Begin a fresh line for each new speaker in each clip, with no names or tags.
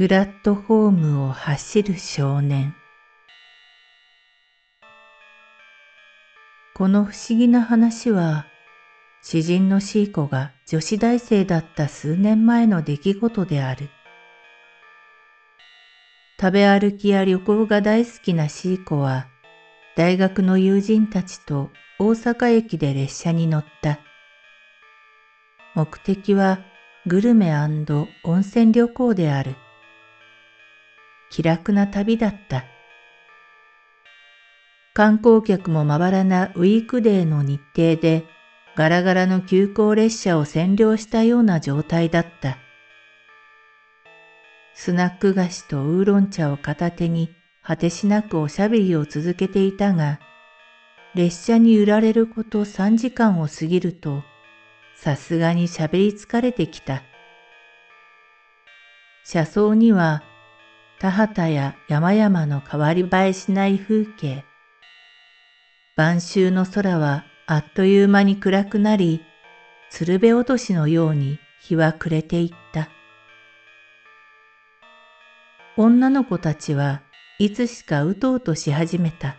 プラットフォームを走る少年。この不思議な話は詩人のシーコが女子大生だった数年前の出来事である。食べ歩きや旅行が大好きなシーコは大学の友人たちと大阪駅で列車に乗った。目的はグルメ温泉旅行である。気楽な旅だった。観光客もまばらなウィークデーの日程でガラガラの急行列車を占領したような状態だった。スナック菓子とウーロン茶を片手に果てしなくおしゃべりを続けていたが、列車に揺られること3時間を過ぎると、さすがに喋り疲れてきた。車窓には田畑や山々の変わり映えしない風景。晩秋の空はあっという間に暗くなり、鶴瓶落としのように日は暮れていった。女の子たちはいつしかうとうとし始めた。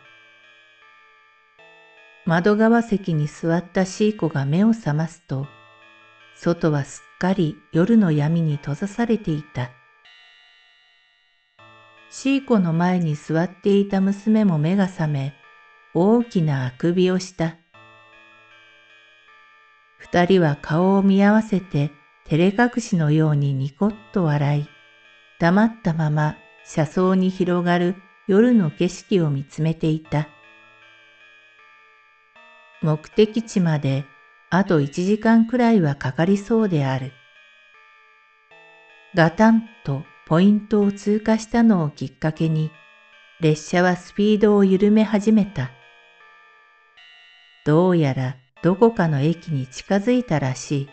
窓側席に座ったシーコが目を覚ますと、外はすっかり夜の闇に閉ざされていた。シーコの前に座っていた娘も目が覚め、大きなあくびをした。二人は顔を見合わせて照れ隠しのようにニコッと笑い、黙ったまま車窓に広がる夜の景色を見つめていた。目的地まであと一時間くらいはかかりそうである。ガタンとポイントを通過したのをきっかけに、列車はスピードを緩め始めた。どうやらどこかの駅に近づいたらしい。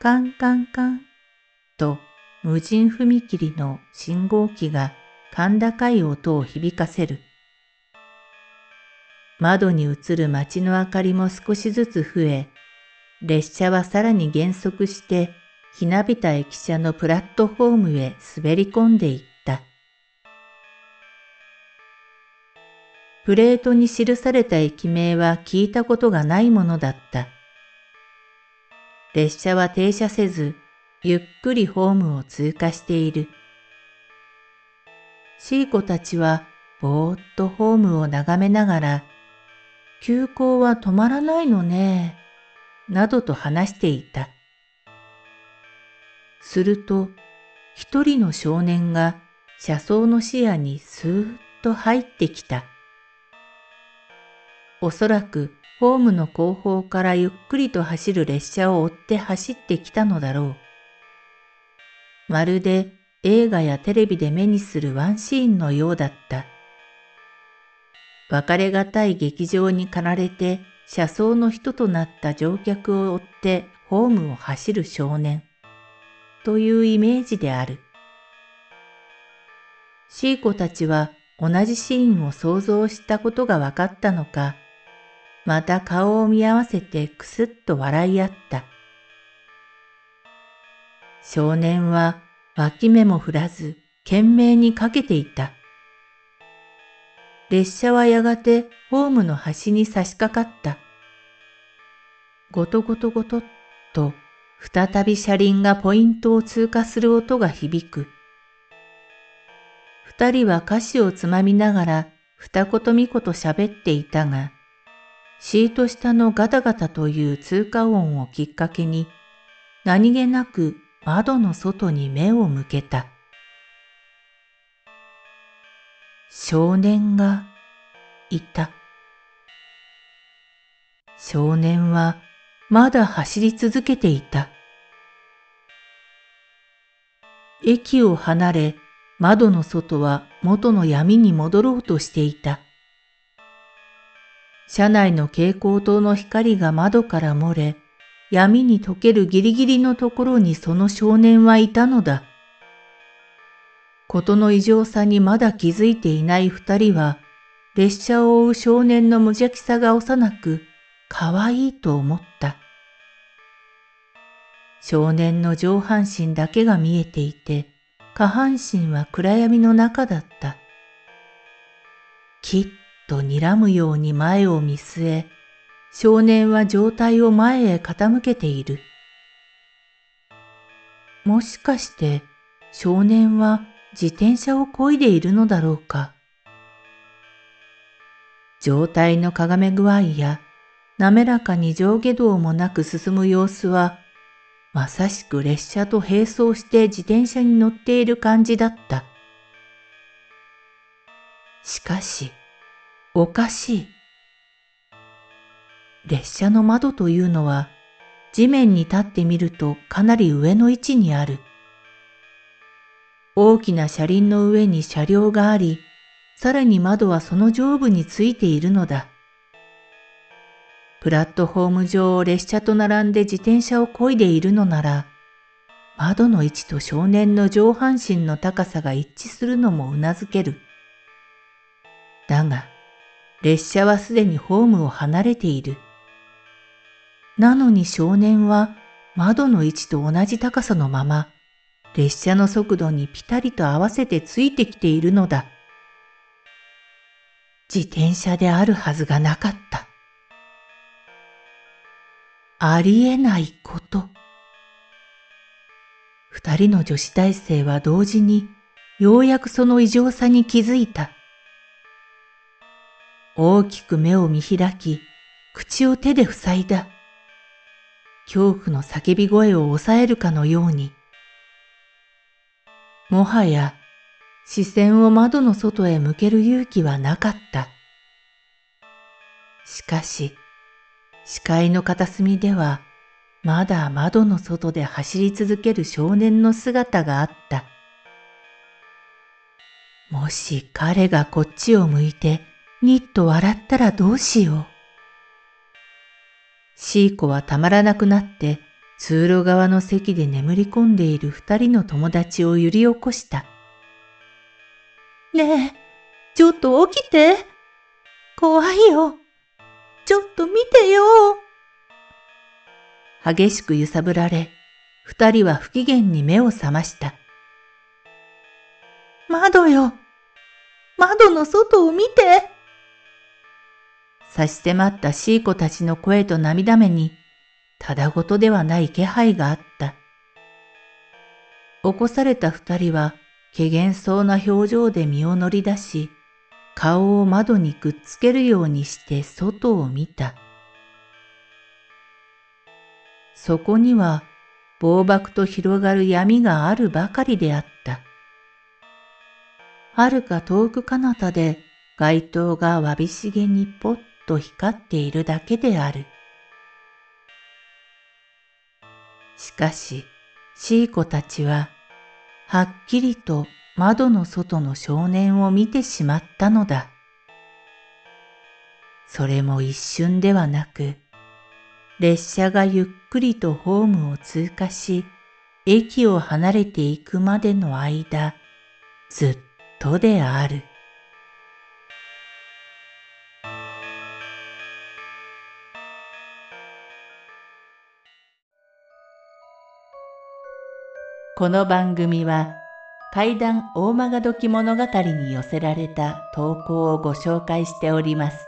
カンカンカンと無人踏切の信号機が甲高い音を響かせる。窓に映る街の明かりも少しずつ増え、列車はさらに減速してひなびた駅舎のプラットフォームへ滑り込んでいった。プレートに記された駅名は聞いたことがないものだった。列車は停車せず、ゆっくりホームを通過している。シーコたちはぼーっとホームを眺めながら、急行は止まらないのね、などと話していた。すると、一人の少年が車窓の視野にスーッと入ってきた。おそらくホームの後方からゆっくりと走る列車を追って走ってきたのだろう。まるで映画やテレビで目にするワンシーンのようだった。別れがたい劇場に駆られて車窓の人となった乗客を追ってホームを走る少年。というイメージである。シーコたちは同じシーンを想像したことが分かったのか、また顔を見合わせてくすっと笑い合った。少年は脇目も振らず懸命にかけていた。列車はやがてホームの端に差し掛かった。ごとごとごとっと再び車輪がポイントを通過する音が響く。二人は歌詞をつまみながら二言三言喋っていたが、シート下のガタガタという通過音をきっかけに、何気なく窓の外に目を向けた。少年がいた。少年はまだ走り続けていた。駅を離れ、窓の外は元の闇に戻ろうとしていた。車内の蛍光灯の光が窓から漏れ、闇に溶けるギリギリのところにその少年はいたのだ。ことの異常さにまだ気づいていない二人は、列車を追う少年の無邪気さが幼く、可愛いいと思った。少年の上半身だけが見えていて、下半身は暗闇の中だった。きっと睨むように前を見据え、少年は状態を前へ傾けている。もしかして少年は自転車を漕いでいるのだろうか。状態のかがめ具合や滑らかに上下動もなく進む様子は、まさしく列車と並走して自転車に乗っている感じだった。しかし、おかしい。列車の窓というのは地面に立ってみるとかなり上の位置にある。大きな車輪の上に車両があり、さらに窓はその上部についているのだ。プラットフォーム上を列車と並んで自転車を漕いでいるのなら、窓の位置と少年の上半身の高さが一致するのも頷ける。だが、列車はすでにホームを離れている。なのに少年は窓の位置と同じ高さのまま、列車の速度にぴたりと合わせてついてきているのだ。自転車であるはずがなかった。ありえないこと。二人の女子大生は同時にようやくその異常さに気づいた。大きく目を見開き、口を手で塞いだ。恐怖の叫び声を抑えるかのように。もはや視線を窓の外へ向ける勇気はなかった。しかし、視界の片隅では、まだ窓の外で走り続ける少年の姿があった。もし彼がこっちを向いてにっと笑ったらどうしよう。シーコはたまらなくなって通路側の席で眠り込んでいる二人の友達を揺り起こした。
ねえ、ちょっと起きて。怖いよ。ちょっと見てよ。
激しく揺さぶられ、二人は不機嫌に目を覚ました。
窓よ。窓の外を見て。
差し迫ったシーコたちの声と涙目に、ただごとではない気配があった。起こされた二人は、怪げそうな表情で身を乗り出し、顔を窓にくっつけるようにして外を見た。そこには、暴漠と広がる闇があるばかりであった。はるか遠く彼方で街灯がわびしげにぽっと光っているだけである。しかし、シーコたちは、はっきりと窓の外の少年を見てしまったのだ。それも一瞬ではなく、列車がゆっくりとホームを通過し、駅を離れていくまでの間、ずっとである。この番組は怪談大曲どき物語に寄せられた投稿をご紹介しております。